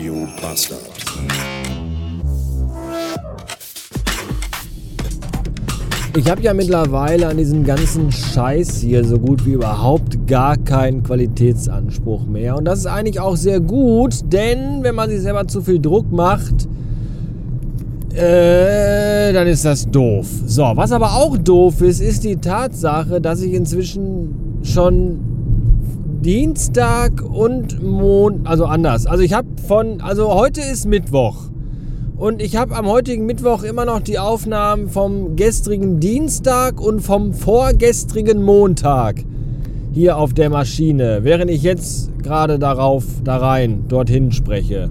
Radio Bastard. Ich habe ja mittlerweile an diesem ganzen Scheiß hier so gut wie überhaupt gar keinen Qualitätsanspruch mehr. Und das ist eigentlich auch sehr gut, denn wenn man sich selber zu viel Druck macht, äh, dann ist das doof. So, was aber auch doof ist, ist die Tatsache, dass ich inzwischen schon Dienstag und Mond, also anders. Also ich habe von, also heute ist Mittwoch. Und ich habe am heutigen Mittwoch immer noch die Aufnahmen vom gestrigen Dienstag und vom vorgestrigen Montag hier auf der Maschine, während ich jetzt gerade darauf, da rein, dorthin spreche.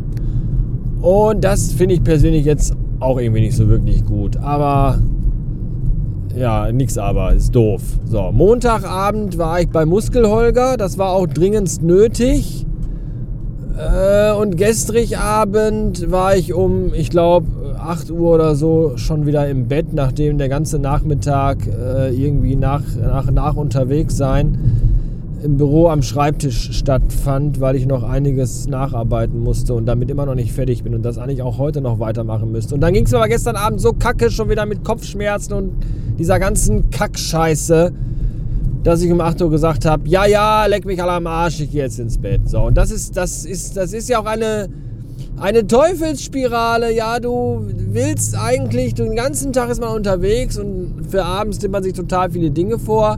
Und das finde ich persönlich jetzt auch irgendwie nicht so wirklich gut. Aber ja, nix aber, ist doof. So, Montagabend war ich bei Muskelholger, das war auch dringendst nötig. Äh, und gestrig Abend war ich um, ich glaube, 8 Uhr oder so schon wieder im Bett, nachdem der ganze Nachmittag äh, irgendwie nach, nach, nach unterwegs sein im Büro am Schreibtisch stattfand, weil ich noch einiges nacharbeiten musste und damit immer noch nicht fertig bin und das eigentlich auch heute noch weitermachen müsste. Und dann ging es aber gestern Abend so kacke, schon wieder mit Kopfschmerzen und dieser ganzen Kackscheiße, dass ich um 8 Uhr gesagt habe, ja, ja, leck mich alle am Arsch, ich gehe jetzt ins Bett. So, und das ist, das ist, das ist ja auch eine, eine Teufelsspirale. Ja, du willst eigentlich, den ganzen Tag ist man unterwegs und für abends nimmt man sich total viele Dinge vor.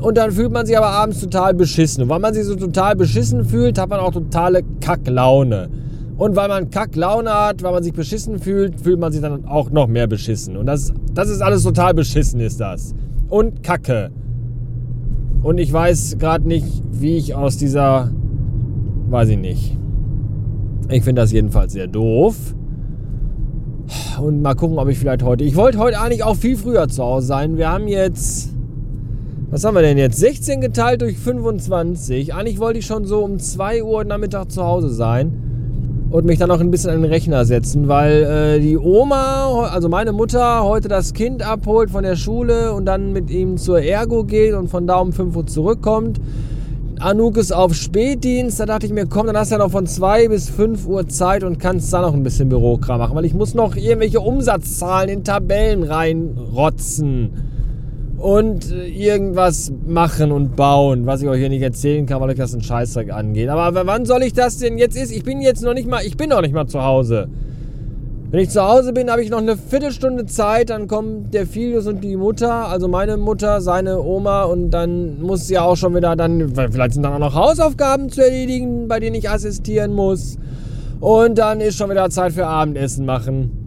Und dann fühlt man sich aber abends total beschissen. Und weil man sich so total beschissen fühlt, hat man auch totale Kacklaune. Und weil man Kacklaune hat, weil man sich beschissen fühlt, fühlt man sich dann auch noch mehr beschissen. Und das, das ist alles total beschissen, ist das. Und Kacke. Und ich weiß gerade nicht, wie ich aus dieser. Weiß ich nicht. Ich finde das jedenfalls sehr doof. Und mal gucken, ob ich vielleicht heute. Ich wollte heute eigentlich auch viel früher zu Hause sein. Wir haben jetzt was haben wir denn jetzt? 16 geteilt durch 25. Eigentlich wollte ich schon so um 2 Uhr Nachmittag zu Hause sein und mich dann noch ein bisschen an den Rechner setzen, weil äh, die Oma, also meine Mutter, heute das Kind abholt von der Schule und dann mit ihm zur Ergo geht und von da um 5 Uhr zurückkommt. Anouk ist auf Spätdienst, da dachte ich mir, komm, dann hast du ja noch von 2 bis 5 Uhr Zeit und kannst da noch ein bisschen Bürokram machen, weil ich muss noch irgendwelche Umsatzzahlen in Tabellen reinrotzen und äh, irgendwas machen und bauen, was ich euch hier nicht erzählen kann, weil euch das ein Scheißdreck angeht. Aber wann soll ich das denn jetzt ist? Ich bin jetzt noch nicht mal, ich bin noch nicht mal zu Hause. Wenn ich zu Hause bin, habe ich noch eine Viertelstunde Zeit, dann kommt der Filius und die Mutter, also meine Mutter, seine Oma und dann muss sie auch schon wieder dann, vielleicht sind dann auch noch Hausaufgaben zu erledigen, bei denen ich assistieren muss. Und dann ist schon wieder Zeit für Abendessen machen.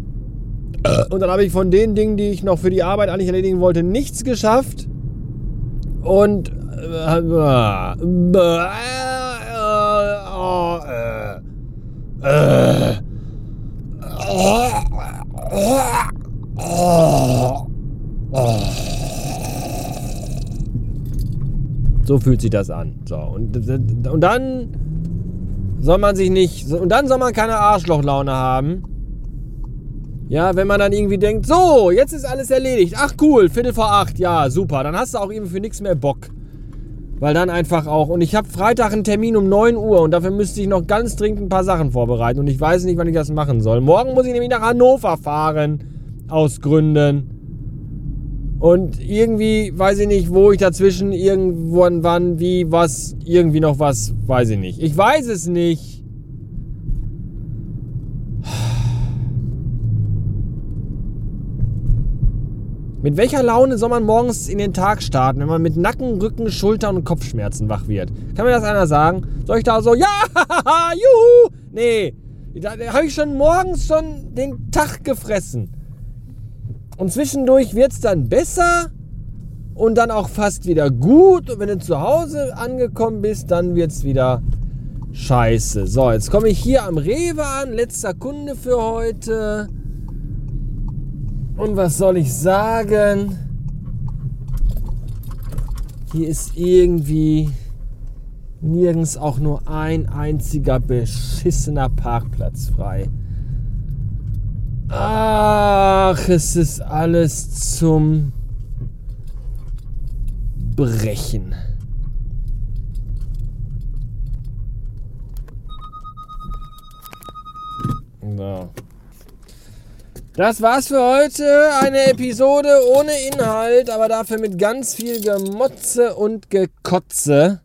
Und dann habe ich von den Dingen, die ich noch für die Arbeit eigentlich erledigen wollte, nichts geschafft. Und äh, äh, äh, so fühlt sich das an. So, und, und dann soll man sich nicht. Und dann soll man keine Arschlochlaune haben. Ja, wenn man dann irgendwie denkt, so, jetzt ist alles erledigt. Ach cool, Viertel vor acht, ja, super. Dann hast du auch irgendwie für nichts mehr Bock. Weil dann einfach auch, und ich habe Freitag einen Termin um 9 Uhr und dafür müsste ich noch ganz dringend ein paar Sachen vorbereiten und ich weiß nicht, wann ich das machen soll. Morgen muss ich nämlich nach Hannover fahren, aus Gründen. Und irgendwie weiß ich nicht, wo ich dazwischen irgendwann, wann, wie, was, irgendwie noch was, weiß ich nicht. Ich weiß es nicht. Mit welcher Laune soll man morgens in den Tag starten, wenn man mit Nacken, Rücken, Schultern und Kopfschmerzen wach wird? Kann mir das einer sagen? Soll ich da so, ja, juhu? Nee, da, habe ich schon morgens schon den Tag gefressen. Und zwischendurch wird es dann besser und dann auch fast wieder gut. Und wenn du zu Hause angekommen bist, dann wird es wieder scheiße. So, jetzt komme ich hier am Rewe an. Letzter Kunde für heute. Und was soll ich sagen? Hier ist irgendwie nirgends auch nur ein einziger beschissener Parkplatz frei. Ach, es ist alles zum Brechen. So. Das war's für heute. Eine Episode ohne Inhalt, aber dafür mit ganz viel Gemotze und Gekotze.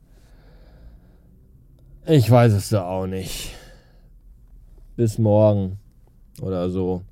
Ich weiß es da auch nicht. Bis morgen oder so.